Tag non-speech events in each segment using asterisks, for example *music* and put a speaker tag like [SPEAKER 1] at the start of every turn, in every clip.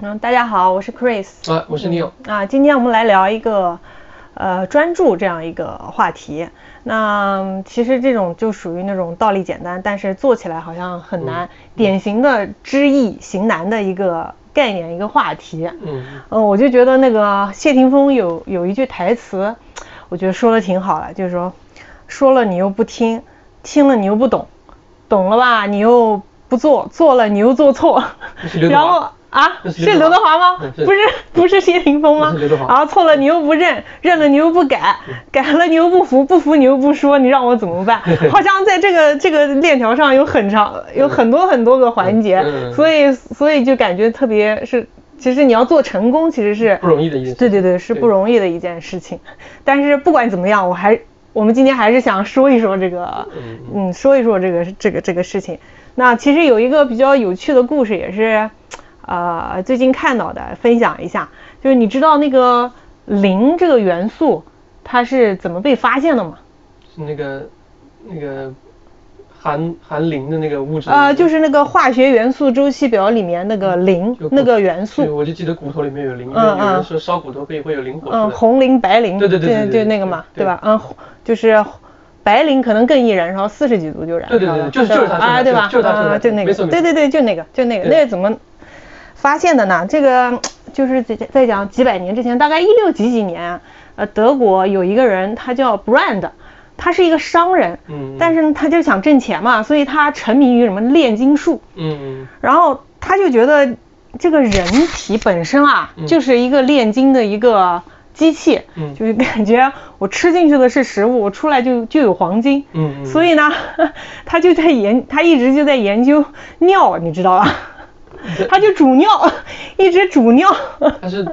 [SPEAKER 1] 嗯，大家好，我是 Chris。
[SPEAKER 2] 啊，我是 Neil。
[SPEAKER 1] 啊，今天我们来聊一个呃专注这样一个话题。那其实这种就属于那种道理简单，但是做起来好像很难，典型的知易行难的一个概念一个话题。嗯嗯，我就觉得那个谢霆锋有有一句台词，我觉得说的挺好的，就是说说了你又不听，听了你又不懂，懂了吧你又不做，做了你又做错，然后。啊，是刘德华吗？不是，不是谢霆锋吗？然后错了你又不认，认了你又不改，*laughs* 改了你又不服，不服你又不说，你让我怎么办？*laughs* 好像在这个这个链条上有很长，有很多很多个环节，所以所以就感觉特别是，其实你要做成功，其实是
[SPEAKER 2] 不容易的一件。
[SPEAKER 1] 对对对，是不容易的一件事情。但是不管怎么样，我还我们今天还是想说一说这个，嗯，说一说这个这个这个事情。那其实有一个比较有趣的故事，也是。呃，最近看到的，分享一下，就是你知道那个磷这个元素它是怎么被发现的吗？
[SPEAKER 2] 是那个那个含含磷的那个物质。
[SPEAKER 1] 呃，就是那个化学元素周期表里面那个磷那个元素。
[SPEAKER 2] 我就记得骨头里面有磷，嗯嗯，说烧骨头可以会有磷火。
[SPEAKER 1] 嗯，红磷、白磷。
[SPEAKER 2] 对对对对，
[SPEAKER 1] 就那个嘛，对吧？嗯，就是白磷可能更易燃烧，四十几度就燃烧了。
[SPEAKER 2] 对对对，就是就是它，啊
[SPEAKER 1] 对吧？
[SPEAKER 2] 就是它，
[SPEAKER 1] 就那个，对对对，就那个，就那个，那怎么？发现的呢？这个 *tsk* 就是在在讲几百年之前，大概一六几几年，呃，德国有一个人，他叫 Brand，他是一个商人，嗯，但是他就想挣钱嘛，所以他沉迷于什么炼金术，嗯然后他就觉得这个人体本身啊，就是一个炼金的一个机器，嗯，就是感觉我吃进去的是食物，我出来就就有黄金，嗯，所以呢，*laughs* 他就在研，他一直就在研究尿，你知道吧？*laughs* 他就煮尿，一直煮尿。
[SPEAKER 2] 他是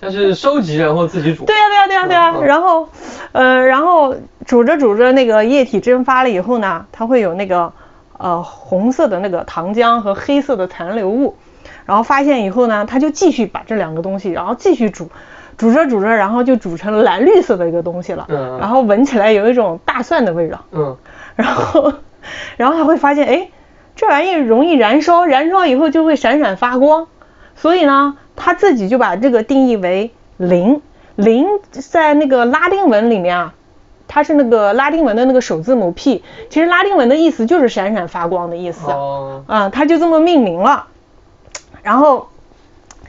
[SPEAKER 2] 他是收集然后自己煮。*laughs*
[SPEAKER 1] 对呀对呀对呀对呀。然后，呃，然后煮着煮着那个液体蒸发了以后呢，它会有那个呃红色的那个糖浆和黑色的残留物。然后发现以后呢，他就继续把这两个东西，然后继续煮，煮着煮着，然后就煮成了蓝绿色的一个东西了。嗯。然后闻起来有一种大蒜的味道。嗯。然后，*laughs* 然后他会发现，哎。这玩意容易燃烧，燃烧以后就会闪闪发光，所以呢，他自己就把这个定义为磷。磷在那个拉丁文里面啊，它是那个拉丁文的那个首字母 P，其实拉丁文的意思就是闪闪发光的意思。哦。啊，他就这么命名了。然后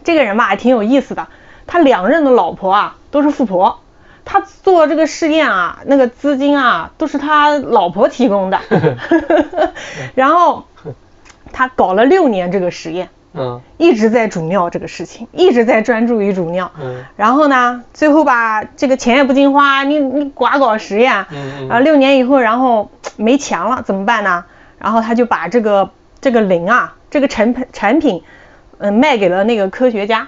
[SPEAKER 1] 这个人吧，还挺有意思的，他两任的老婆啊都是富婆。他做这个试验啊，那个资金啊都是他老婆提供的，*laughs* 然后他搞了六年这个实验，嗯，一直在煮尿这个事情，一直在专注于煮尿，嗯，然后呢，最后吧，这个钱也不经花，你你寡搞实验，啊，六年以后，然后没钱了怎么办呢？然后他就把这个这个磷啊，这个产品产品，嗯，卖给了那个科学家，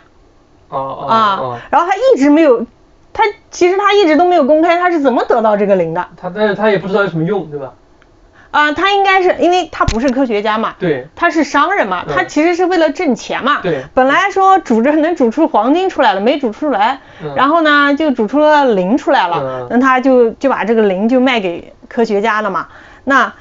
[SPEAKER 1] 哦啊，然后他一直没有。他其实他一直都没有公开他是怎么得到这个磷的，
[SPEAKER 2] 他但是他也不知道有什么用，对吧？
[SPEAKER 1] 啊，他应该是因为他不是科学家嘛，
[SPEAKER 2] 对，
[SPEAKER 1] 他是商人嘛，他其实是为了挣钱嘛，
[SPEAKER 2] 对，
[SPEAKER 1] 本来说煮着能煮出黄金出来了，没煮出来，然后呢就煮出了磷出来了，那他就就把这个磷就卖给科学家了嘛，那。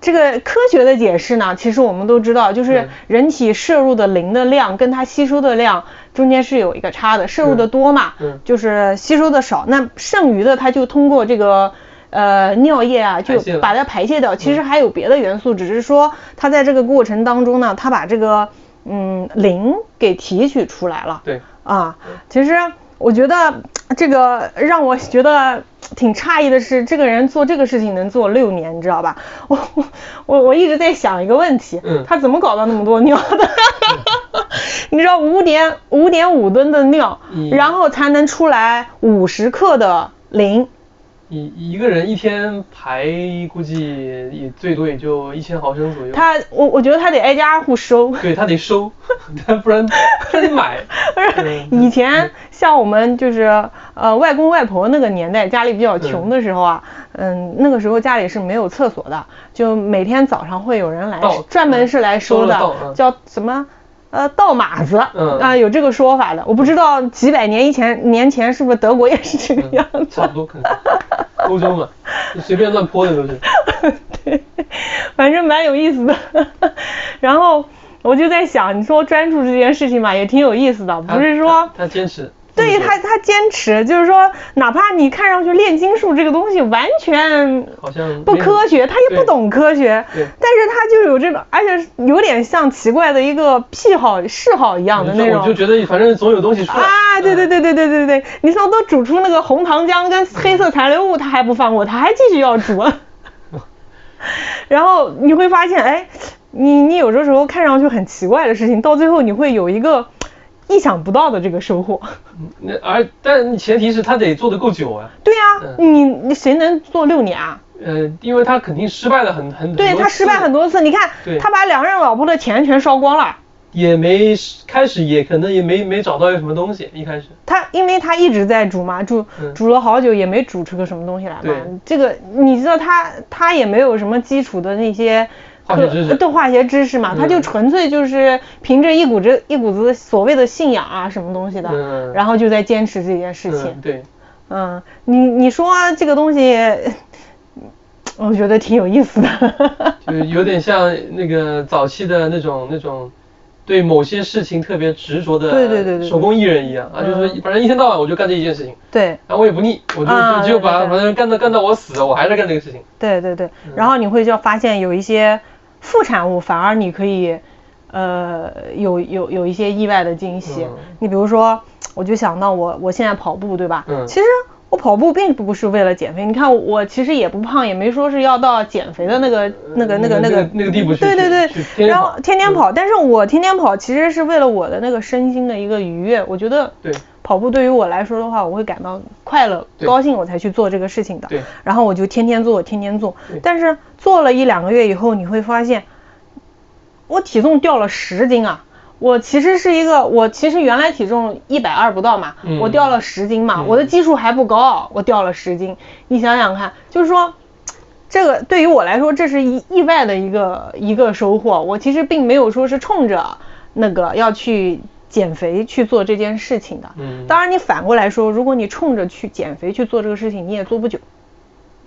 [SPEAKER 1] 这个科学的解释呢，其实我们都知道，就是人体摄入的磷的量跟它吸收的量中间是有一个差的，摄入的多嘛，就是吸收的少，那剩余的它就通过这个呃尿液啊，就把它排泄掉。其实还有别的元素，只是说它在这个过程当中呢，它把这个嗯磷给提取出来了。
[SPEAKER 2] 对，
[SPEAKER 1] 啊，其实。我觉得这个让我觉得挺诧异的是，这个人做这个事情能做六年，你知道吧？*laughs* 我我我一直在想一个问题，他怎么搞到那么多尿的？*laughs* 你知道五点五点五吨的尿，然后才能出来五十克的磷。
[SPEAKER 2] 一一个人一天排估计也最多也就一千毫升左右。
[SPEAKER 1] 他我我觉得他得挨家挨户收。
[SPEAKER 2] 对他得收，*laughs* 他不然他得买。*laughs*
[SPEAKER 1] 不是以前像我们就是呃外公外婆那个年代，家里比较穷的时候啊，嗯那个时候家里是没有厕所的，就每天早上会有人来专门是来收的，叫什么？呃，倒马子，啊，有这个说法的，我不知道几百年以前年前是不是德国也是这个样子，
[SPEAKER 2] 差不多可能，欧洲嘛，随便乱泼的都是，*laughs*
[SPEAKER 1] 对，反正蛮有意思的。*laughs* 然后我就在想，你说专注这件事情嘛，也挺有意思的，不是说
[SPEAKER 2] 他坚持。
[SPEAKER 1] 对他，他坚持，就是说，哪怕你看上去炼金术这个东西完全
[SPEAKER 2] 好像
[SPEAKER 1] 不科学，他也不懂科学，但是他就有这种，而且有点像奇怪的一个癖好、嗜好一样的那种。
[SPEAKER 2] 我就觉得反正总有东西出来。
[SPEAKER 1] 啊，对对对对对对对，你像都煮出那个红糖浆跟黑色残留物，他还不放过，他还继续要煮。*laughs* 然后你会发现，哎，你你有的时候看上去很奇怪的事情，到最后你会有一个。意想不到的这个收获，
[SPEAKER 2] 那而但前提是他得做得够久啊。
[SPEAKER 1] 对呀，你你谁能做六年啊？
[SPEAKER 2] 呃，因为他肯定失败了很很
[SPEAKER 1] 对他失败很多次，你看他把两任老婆的钱全烧光了，
[SPEAKER 2] 也没开始也可能也没没找到有什么东西一开始。
[SPEAKER 1] 他因为他一直在煮嘛，煮煮了好久也没煮出个什么东西来嘛。这个你知道他他也没有什么基础的那些。
[SPEAKER 2] 化学知识，
[SPEAKER 1] 对化学知识嘛，他就纯粹就是凭着一股子一股子所谓的信仰啊，什么东西的，然后就在坚持这件事情。
[SPEAKER 2] 对，
[SPEAKER 1] 嗯，你你说这个东西，*laughs* 我觉得挺有意思的。*laughs*
[SPEAKER 2] 就有点像那个早期的那种那种，对某些事情特别执着的，
[SPEAKER 1] 对对对对，
[SPEAKER 2] 手工艺人一样啊，就是反正一天到晚我就干这一件事情。
[SPEAKER 1] 对，
[SPEAKER 2] 然后我也不腻，我就就把反正干到干到我死，我还在干这个事情。
[SPEAKER 1] 对对对，然后你会就发现有一些。副产物反而你可以，呃，有有有一些意外的惊喜。你比如说，我就想到我我现在跑步，对吧？嗯。其实我跑步并不是为了减肥。你看我其实也不胖，也没说是要到减肥的那个那个那个
[SPEAKER 2] 那
[SPEAKER 1] 个
[SPEAKER 2] 那个地步去。
[SPEAKER 1] 对对对。然后天天跑，但是我天天跑其实是为了我的那个身心的一个愉悦。我觉得。
[SPEAKER 2] 对。
[SPEAKER 1] 跑步对于我来说的话，我会感到快乐、高兴，我才去做这个事情的。
[SPEAKER 2] 对。
[SPEAKER 1] 然后我就天天做，天天做。但是做了一两个月以后，你会发现，我体重掉了十斤啊！我其实是一个，我其实原来体重一百二不到嘛，我掉了十斤嘛，我的基数还不高，我掉了十斤。你想想看，就是说，这个对于我来说，这是意意外的一个一个收获。我其实并没有说是冲着那个要去。减肥去做这件事情的，嗯，当然你反过来说，如果你冲着去减肥去做这个事情，你也做不久。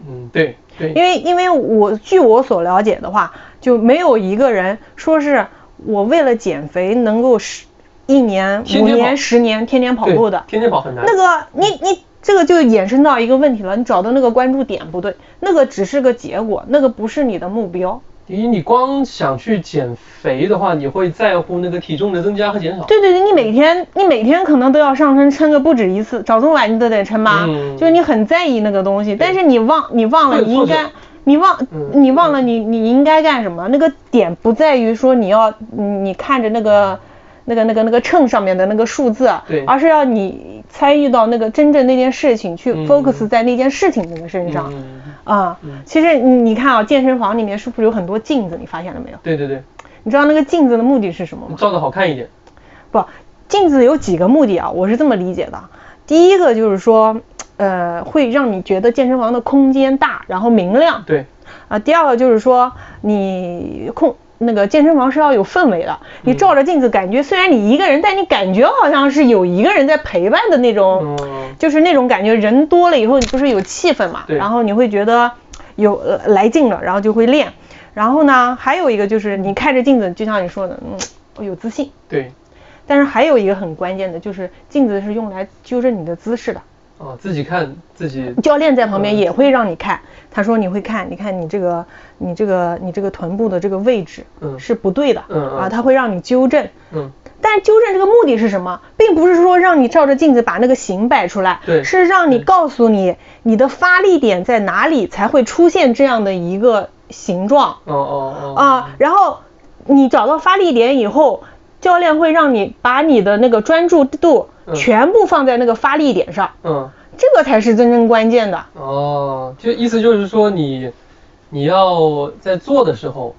[SPEAKER 2] 嗯，对对。
[SPEAKER 1] 因为因为我据我所了解的话，就没有一个人说是我为了减肥能够十一年、五年、十年天天跑步的。
[SPEAKER 2] 天天跑很难。
[SPEAKER 1] 那个你你这个就衍生到一个问题了，你找的那个关注点不对，那个只是个结果，那个不是你的目标。
[SPEAKER 2] 因为你光想去减肥的话，你会在乎那个体重的增加和减少。
[SPEAKER 1] 对对对，你每天你每天可能都要上称称个不止一次，早中晚你都得称吧。嗯。就是你很在意那个东西，但是你忘你忘了你应该你忘你忘了你你应该干什么？那个点不在于说你要你看着那个那个那个那个秤上面的那个数字，
[SPEAKER 2] 对，
[SPEAKER 1] 而是要你参与到那个真正那件事情去 focus 在那件事情那个身上。啊，其实你你看啊，健身房里面是不是有很多镜子？你发现了没有？
[SPEAKER 2] 对对对。
[SPEAKER 1] 你知道那个镜子的目的是什么吗？
[SPEAKER 2] 照的好看一点。
[SPEAKER 1] 不，镜子有几个目的啊？我是这么理解的。第一个就是说，呃，会让你觉得健身房的空间大，然后明亮。
[SPEAKER 2] 对。
[SPEAKER 1] 啊，第二个就是说，你空。那个健身房是要有氛围的，你照着镜子，感觉虽然你一个人，但你感觉好像是有一个人在陪伴的那种，就是那种感觉。人多了以后，你不是有气氛嘛？然后你会觉得有来劲了，然后就会练。然后呢，还有一个就是你看着镜子，就像你说的，嗯，有自信。
[SPEAKER 2] 对。
[SPEAKER 1] 但是还有一个很关键的，就是镜子是用来纠正你的姿势的。
[SPEAKER 2] 哦，自己看自己。
[SPEAKER 1] 教练在旁边也会让你看，他说你会看，你看你这个，你这个，你这个臀部的这个位置，嗯，是不对的，嗯啊，他会让你纠正，嗯，但是纠正这个目的是什么，并不是说让你照着镜子把那个形摆出来，
[SPEAKER 2] 对，
[SPEAKER 1] 是让你告诉你你的发力点在哪里才会出现这样的一个形状，
[SPEAKER 2] 哦哦哦，
[SPEAKER 1] 啊，然后你找到发力点以后，教练会让你把你的那个专注度。全部放在那个发力点上，嗯，这个才是真正关键的。
[SPEAKER 2] 哦，就意思就是说你，你要在做的时候，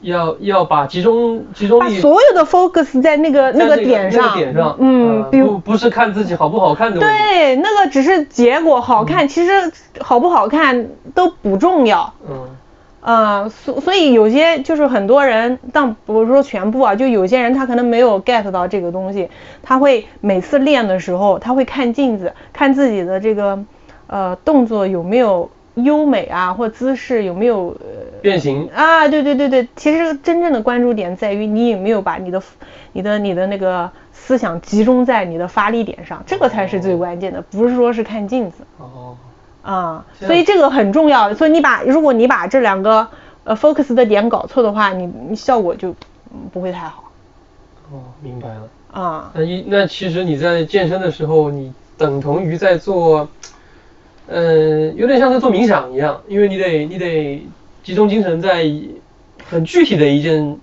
[SPEAKER 2] 要要把集中集中力，
[SPEAKER 1] 把所有的 focus 在那个
[SPEAKER 2] 那
[SPEAKER 1] 个点上，
[SPEAKER 2] 点上，嗯，不不是看自己好不好看的问
[SPEAKER 1] 题，对，那个只是结果好看，其实好不好看都不重要，嗯。呃，所所以有些就是很多人，但不是说全部啊，就有些人他可能没有 get 到这个东西，他会每次练的时候，他会看镜子，看自己的这个呃动作有没有优美啊，或姿势有没有呃
[SPEAKER 2] 变形
[SPEAKER 1] 啊？对对对对，其实真正的关注点在于你有没有把你的你的你的那个思想集中在你的发力点上，这个才是最关键的，不是说是看镜子。
[SPEAKER 2] 哦，
[SPEAKER 1] 啊，所以这个很重要。所以你把如果你把这两个呃 focus 的点搞错的话，你你效果就嗯不会太好
[SPEAKER 2] 哦，明白了。
[SPEAKER 1] 啊。
[SPEAKER 2] 那一那其实你在健身的时候，你等同于在做，呃，有点像在做冥想一样，因为你得你得集中精神在很具体的一件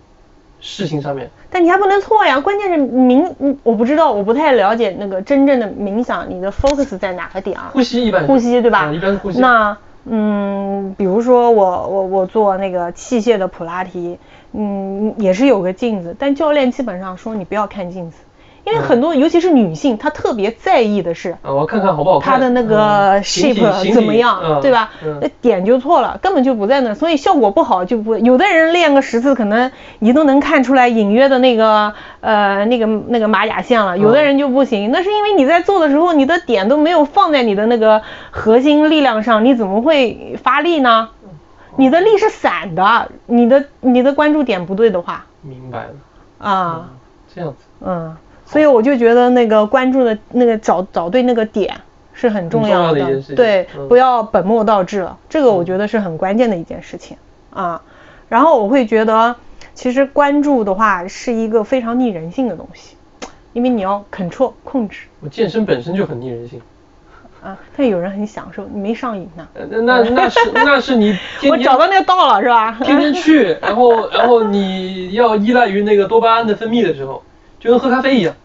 [SPEAKER 2] 事情上面。
[SPEAKER 1] 但你还不能错呀，关键是冥，嗯我不知道，我不太了解那个真正的冥想，你的 focus 在哪个点啊？
[SPEAKER 2] 呼吸一般
[SPEAKER 1] 呼吸对吧？
[SPEAKER 2] 嗯一般是呼吸
[SPEAKER 1] 那嗯，比如说我我我做那个器械的普拉提，嗯，也是有个镜子，但教练基本上说你不要看镜子，因为很多、尤其是女性，她特别在意的是
[SPEAKER 2] 啊，我要看看好不好看。
[SPEAKER 1] 她的那个 shape 怎么样，
[SPEAKER 2] 嗯
[SPEAKER 1] 对吧？
[SPEAKER 2] 嗯
[SPEAKER 1] 那点就错了，根本就不在那，所以效果不好就不。有的人练个十次，可能你都能看出来隐约的那个呃那个那个马甲线了，有的人就不行。那是因为你在做的时候，你的点都没有放在你的那个核心力量上，你怎么会发力呢？你的力是散的，你的你的关注点不对的话
[SPEAKER 2] 明白了，
[SPEAKER 1] 啊，
[SPEAKER 2] 这样子。
[SPEAKER 1] 嗯，所以我就觉得那个关注的那个找找对那个点是很重
[SPEAKER 2] 要
[SPEAKER 1] 要
[SPEAKER 2] 的
[SPEAKER 1] 对，
[SPEAKER 2] 嗯
[SPEAKER 1] 不要本末倒置了，这个我觉得是很关键的一件事情啊。然后我会觉得，其实关注的话是一个非常逆人性的东西，因为你要 control 控制
[SPEAKER 2] 我健身本身就很逆人性，
[SPEAKER 1] 啊，但有人很享受，你没上瘾呢。
[SPEAKER 2] 呃那那那是那是你天天 *laughs*
[SPEAKER 1] 我找到那个道了是吧？
[SPEAKER 2] 天天去，然后然后你要依赖于那个多巴胺的分泌的时候，就跟喝咖啡一样，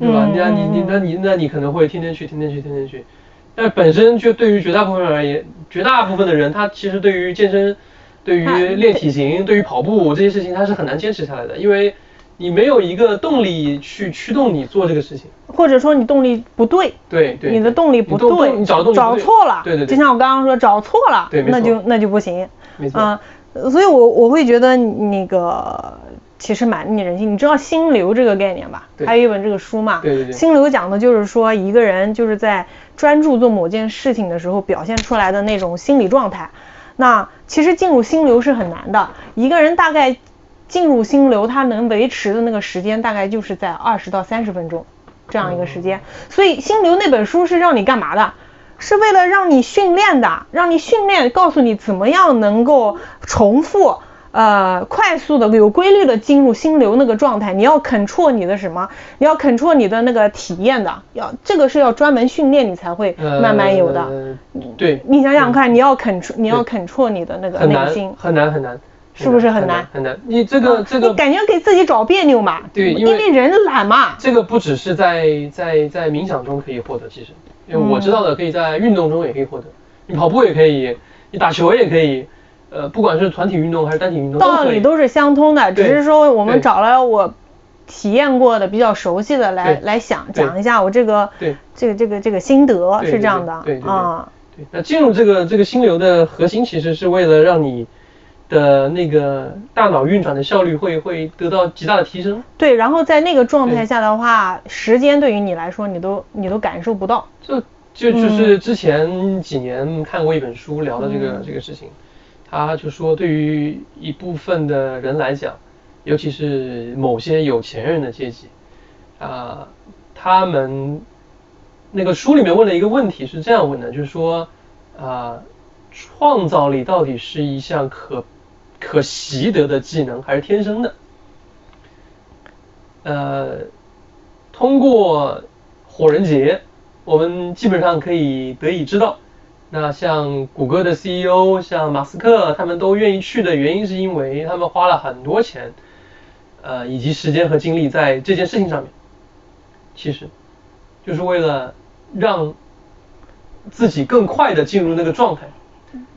[SPEAKER 2] 对吧？
[SPEAKER 1] 嗯
[SPEAKER 2] 那你你
[SPEAKER 1] 嗯
[SPEAKER 2] 那你那你可能会天天去，天天去，天天去。但本身就对于绝大部分人而言，绝大部分的人，他其实对于健身、对于练体型、对于跑步这些事情，他是很难坚持下来的，因为你没有一个动力去驱动你做这个事情。
[SPEAKER 1] 或者说你动力不对，
[SPEAKER 2] 对对，
[SPEAKER 1] 你的动力不对，
[SPEAKER 2] 动你找的动力不对
[SPEAKER 1] 错了，
[SPEAKER 2] 对对对，
[SPEAKER 1] 就像我刚刚说找错了，
[SPEAKER 2] 对
[SPEAKER 1] 那就那就不行，
[SPEAKER 2] 没错
[SPEAKER 1] 啊、所以我我会觉得那个其实蛮逆人性。你知道心流这个概念吧？还有一本这个书嘛，
[SPEAKER 2] 对对对
[SPEAKER 1] 心流讲的就是说一个人就是在专注做某件事情的时候表现出来的那种心理状态。那其实进入心流是很难的，一个人大概进入心流，他能维持的那个时间大概就是在二十到三十分钟这样一个时间。所以心流那本书是让你干嘛的？是为了让你训练的，让你训练，告诉你怎么样能够重复。呃，快速的、有规律的进入心流那个状态，你要 control 你的什么？你要 control 你的那个体验的，要这个是要专门训练你才会慢慢有的。
[SPEAKER 2] 呃对，
[SPEAKER 1] 你想想看，你要 control，你要 control 你的那个内心，
[SPEAKER 2] 很难很难，
[SPEAKER 1] 是不是很
[SPEAKER 2] 很
[SPEAKER 1] 难
[SPEAKER 2] 很难？你这个这个
[SPEAKER 1] 你感觉给自己找别扭嘛？
[SPEAKER 2] 对因为
[SPEAKER 1] 人懒嘛。
[SPEAKER 2] 这个不只是在在在冥想中可以获得，其实，因为我知道的可以在运动中也可以获得，你跑步也可以，你打球也可以，呃，不管是团体运动还是单体运动，
[SPEAKER 1] 道理都是相通的，只是说我们找了我体验过的、比较熟悉的来来想讲一下我这个
[SPEAKER 2] 对
[SPEAKER 1] 这个这个这个心得是这样的啊。
[SPEAKER 2] 对，那进入这个这个心流的核心，其实是为了让你的那个大脑运转的效率会会得到极大的提升。
[SPEAKER 1] 对，然后在那个状态下的话，时间对于你来说，你都你都感受不到。
[SPEAKER 2] 就就就是之前几年看过一本书聊的这个、这个事情，他就说对于一部分的人来讲，尤其是某些有钱人的阶级，啊、他们那个书里面问了一个问题是这样问的，就是说啊、创造力到底是一项可可习得的技能还是天生的？呃，通过火人节，我们基本上可以得以知道，那像谷歌的 CEO，像马斯克，他们都愿意去的原因，是因为他们花了很多钱，呃，以及时间和精力在这件事情上面。其实，就是为了让自己更快的进入那个状态。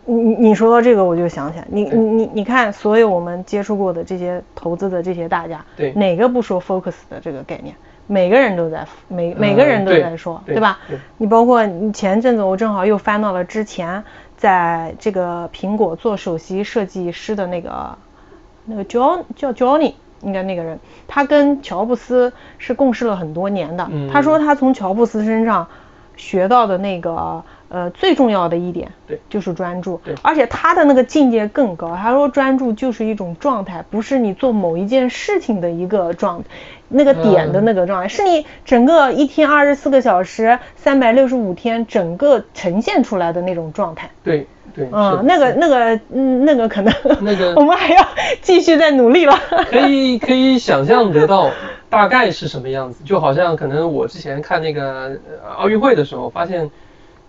[SPEAKER 1] 你你你说到这个，我就想起来，你你你你看，所有我们接触过的这些投资的这些大家，
[SPEAKER 2] 对
[SPEAKER 1] 哪个不说 focus 的这个概念？每个人都在每每个人都在说，
[SPEAKER 2] 对
[SPEAKER 1] 吧
[SPEAKER 2] 对？
[SPEAKER 1] 你包括你前阵子我正好又翻到了之前在这个苹果做首席设计师的那个那个 John 叫 Johnny，应该那个人，他跟乔布斯是共事了很多年的。
[SPEAKER 2] 嗯
[SPEAKER 1] 他说他从乔布斯身上学到的那个呃，最重要的一点，
[SPEAKER 2] 对，
[SPEAKER 1] 就是专注。
[SPEAKER 2] 对
[SPEAKER 1] 而且他的那个境界更高，他说专注就是一种状态，不是你做某一件事情的一个状，那个点的那个状态，是你整个一天二十四个小时、三百六十五天整个呈现出来的那种状态。
[SPEAKER 2] 对对，
[SPEAKER 1] 嗯，那个那个嗯那个可能
[SPEAKER 2] 那个 *laughs*
[SPEAKER 1] 我们还要继续再努力了。
[SPEAKER 2] 可以可以想象得到大概是什么样子，就好像可能我之前看那个呃奥运会的时候，发现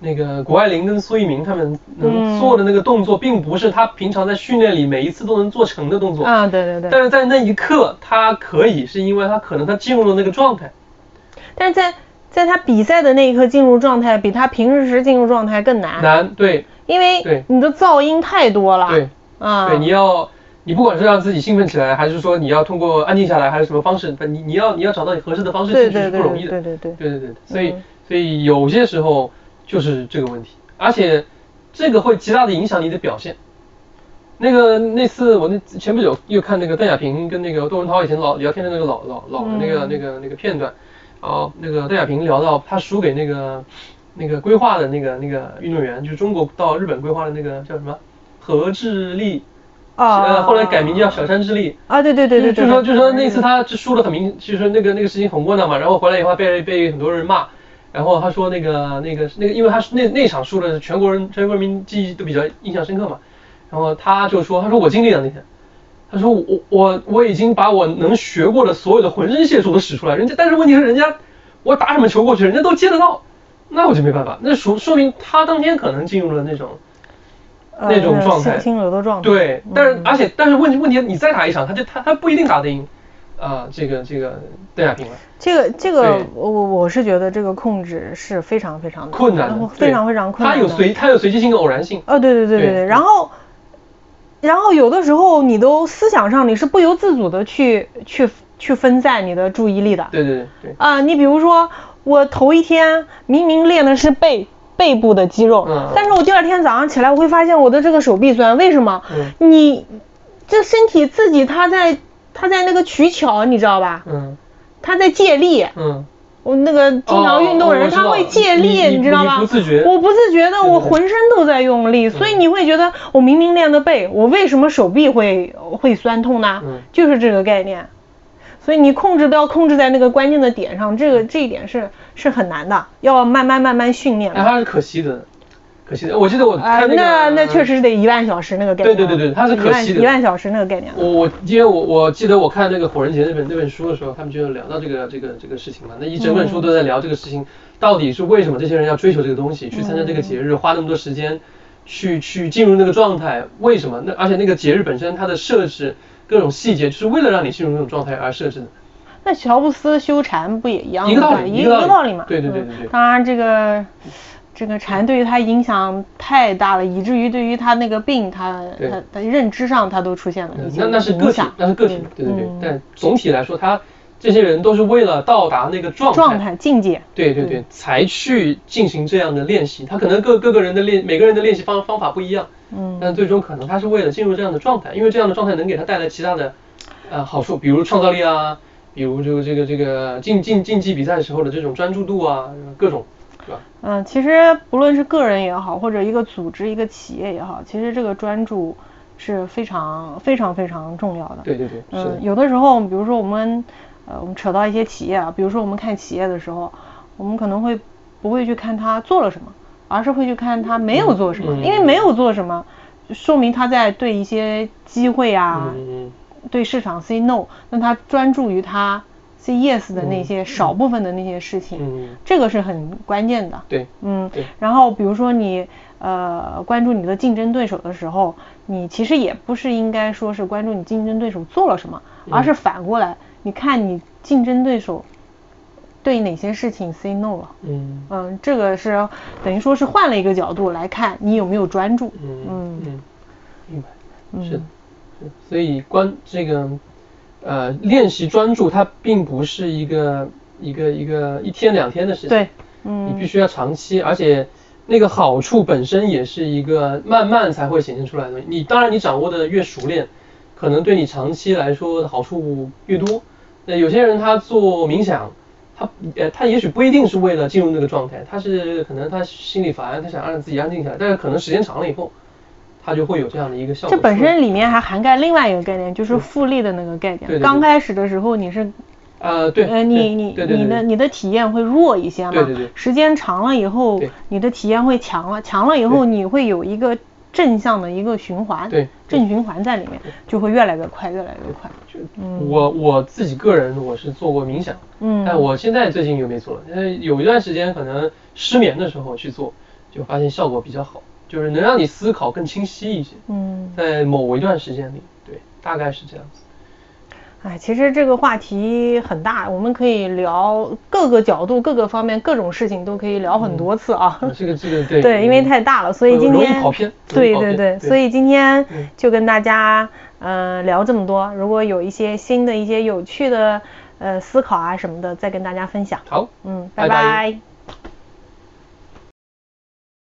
[SPEAKER 2] 那个谷爱凌跟苏翊鸣他们能做的那个动作，并不是他平常在训练里每一次都能做成的动作，
[SPEAKER 1] 啊，对对对。
[SPEAKER 2] 但是在那一刻他可以，是因为他可能他进入了那个状态。
[SPEAKER 1] 但是在在他比赛的那一刻进入状态，比他平时时进入状态更难，
[SPEAKER 2] 难，对
[SPEAKER 1] 因为
[SPEAKER 2] 对
[SPEAKER 1] 你的噪音太多了。
[SPEAKER 2] 对
[SPEAKER 1] 啊，
[SPEAKER 2] 对，你要你不管是让自己兴奋起来，还是说你要通过安静下来，还是什么方式，你你要你要找到你合适的方式进去
[SPEAKER 1] 对对对
[SPEAKER 2] 是不容易的。
[SPEAKER 1] 对对对
[SPEAKER 2] 对对对，所以、
[SPEAKER 1] 嗯
[SPEAKER 2] 所以有些时候就是这个问题，而且这个会极大的影响你的表现。那个那次我那前不久又看那个邓亚萍跟那个窦文涛以前老聊天的那个老老老的那个、
[SPEAKER 1] 嗯。
[SPEAKER 2] 那个那个片段，然后那个邓亚萍聊到她输给那个那个规划的那个那个运动员，就是中国到日本规划的那个叫什么？何智丽，
[SPEAKER 1] 啊
[SPEAKER 2] 呃后来改名叫小山智丽。
[SPEAKER 1] 啊，对对对对对，
[SPEAKER 2] 就是说，就说那次
[SPEAKER 1] 他
[SPEAKER 2] 他就输的很明，就是那个那个事情很窝囊嘛，然后回来以后被被很多人骂，然后他说那个那个那个，因为他是那那场输的全国人全国人民记忆都比较印象深刻嘛，然后他就说，他说我经历了那天，他说我我我已经把我能学过的所有的浑身解数都使出来，人家但是问题是人家我打什么球过去，人家都接得到，那我就没办法，那说说明他当天可能进入了那种。那种状态，
[SPEAKER 1] 心流的状态。
[SPEAKER 2] 对，但是
[SPEAKER 1] 嗯。
[SPEAKER 2] 而且但是问题问题，你再打一场，他就他他不一定打得赢，啊、这个这个邓亚萍了。
[SPEAKER 1] 这个这个我我我是觉得这个控制是非常非常的
[SPEAKER 2] 困难的，
[SPEAKER 1] 非常非常困难的。
[SPEAKER 2] 它有随它有随机性跟偶然性。
[SPEAKER 1] 哦，对对对对
[SPEAKER 2] 对
[SPEAKER 1] 对，然后，然后有的时候你都思想上你是不由自主的去去去分散你的注意力的。
[SPEAKER 2] 对对对对，
[SPEAKER 1] 啊，你比如说我头一天明明练的是背背部的肌肉，
[SPEAKER 2] 嗯
[SPEAKER 1] 但是我第二天早上起来我会发现我的这个手臂酸，为什么？
[SPEAKER 2] 嗯
[SPEAKER 1] 你这身体自己它在它在那个取巧，你知道吧？
[SPEAKER 2] 嗯
[SPEAKER 1] 他在借力。
[SPEAKER 2] 嗯，
[SPEAKER 1] 我那个经常运动的人，他会借力，
[SPEAKER 2] 你你
[SPEAKER 1] 知道吧？
[SPEAKER 2] 你不自觉
[SPEAKER 1] 我不自觉的，我浑身都在用力，所以
[SPEAKER 2] 嗯
[SPEAKER 1] 你会觉得我明明练的背，我为什么手臂会会酸痛呢？
[SPEAKER 2] 嗯
[SPEAKER 1] 就是这个概念。所以你控制都要控制在那个关键的点上，这个这一点是是很难的，要慢慢慢慢训练。
[SPEAKER 2] 哎，它是可惜的，可惜的。我记得我
[SPEAKER 1] 啊、
[SPEAKER 2] 看那个，
[SPEAKER 1] 那那确实是得一万小时那个概念。
[SPEAKER 2] 对对对对它是可惜的
[SPEAKER 1] 一万小时那个概念。
[SPEAKER 2] 我我因为我我记得我看那个火人节那本那本书的时候，他们就聊到这个这个这个事情嘛。那一整本书都在聊这个事情，到底是为什么这些人要追求这个东西，去参加这个节日，花那么多时间，去去进入那个状态，为什么？那而且那个节日本身它的设置各种细节，就是为了让你进入那种状态而设置的。
[SPEAKER 1] 那乔布斯修禅不也一样吗？
[SPEAKER 2] 一个道理
[SPEAKER 1] 一
[SPEAKER 2] 一个道理
[SPEAKER 1] 嘛。
[SPEAKER 2] 对对对对
[SPEAKER 1] 当然，这个这个禅对于他影响太大了，以至于对于他那个病，他他他认知上他都出现了
[SPEAKER 2] 那那是个体，那是个体
[SPEAKER 1] 嗯，
[SPEAKER 2] 对对对
[SPEAKER 1] 嗯。
[SPEAKER 2] 但总体来说，他这些人都是为了到达那个状态，
[SPEAKER 1] 状态境界。
[SPEAKER 2] 对对对，才去进行这样的练习。他可能各各个人的练，每个人的练习方方法不一样，
[SPEAKER 1] 嗯
[SPEAKER 2] 但最终可能他是为了进入这样的状态，因为这样的状态能给他带来其他的呃好处，比如创造力啊，比如这个这个这个竞竞竞技比赛时候的这种专注度啊，各种，对吧？
[SPEAKER 1] 嗯，其实不论是个人也好，或者一个组织、一个企业也好，其实这个专注是非常非常非常重要的。
[SPEAKER 2] 对对对，
[SPEAKER 1] 嗯，，有的时候，比如说我们，呃，我们扯到一些企业啊，比如说我们看企业的时候，我们可能会不会去看他做了什么，而是会去看他没有做什么，
[SPEAKER 2] 嗯
[SPEAKER 1] 因为没有做什么，说明他在对一些机会啊，
[SPEAKER 2] 嗯
[SPEAKER 1] 对市场 say no，那他专注于他 say yes 的那
[SPEAKER 2] 嗯
[SPEAKER 1] 些少部分的那些事情，
[SPEAKER 2] 嗯，
[SPEAKER 1] 这个是很关键的。
[SPEAKER 2] 对，
[SPEAKER 1] 嗯，然后比如说你呃关注你的竞争对手的时候，你其实也不是应该说是关注你竞争对手做了什么，而是反过来，你看你竞争对手对哪些事情 say no 了。
[SPEAKER 2] 嗯
[SPEAKER 1] 嗯，这个是等于说是换了一个角度来看你有没有专注。
[SPEAKER 2] 嗯
[SPEAKER 1] 嗯
[SPEAKER 2] 嗯，明白。
[SPEAKER 1] 嗯
[SPEAKER 2] 是的，是的所以关这个呃练习专注，它并不是一个一个一个一天两天的事情，
[SPEAKER 1] 对，嗯
[SPEAKER 2] 你必
[SPEAKER 1] 嗯，
[SPEAKER 2] 须要长期，而且那个好处本身也是一个慢慢才会显现出来的。你当然你掌握的越熟练，可能对你长期来说好处越多。那有些人他做冥想，他呃他也许不一定是为了进入那个状态，他是可能他心里烦，他想让自己安静下来，但是可能时间长了以后，他就会有这样的一个效果。
[SPEAKER 1] 这本身里面还涵盖另外一个概念，就是复利的那个概念。对刚开始的时候你是。
[SPEAKER 2] 呃，对，
[SPEAKER 1] 呃，你你你的你的体验会弱一些嘛？
[SPEAKER 2] 对对对。
[SPEAKER 1] 时间长了以后，你的体验会强了，强了以后你会有一个正向的一个循环，
[SPEAKER 2] 对，
[SPEAKER 1] 正循环在里面，就会越来越快，越来越快。
[SPEAKER 2] 就我我自己个人我是做过冥想，嗯，但我现在最近又没做了，因为有一段时间可能失眠的时候去做，就发现效果比较好，就是能让你思考更清晰一些，嗯，在某一段时间里，对，大概是这样子。
[SPEAKER 1] 哎，其实这个话题很大，我们可以聊各个角度、各个方面、各种事情都可以聊很多次啊。
[SPEAKER 2] 这个这个 *laughs* 对
[SPEAKER 1] 对，因为太大了，所以今天。对对对，所以今天就跟大家嗯聊这么多。如果有一些新的一些有趣的呃思考啊什么的，再跟大家分享。
[SPEAKER 2] 好，
[SPEAKER 1] 嗯，拜拜。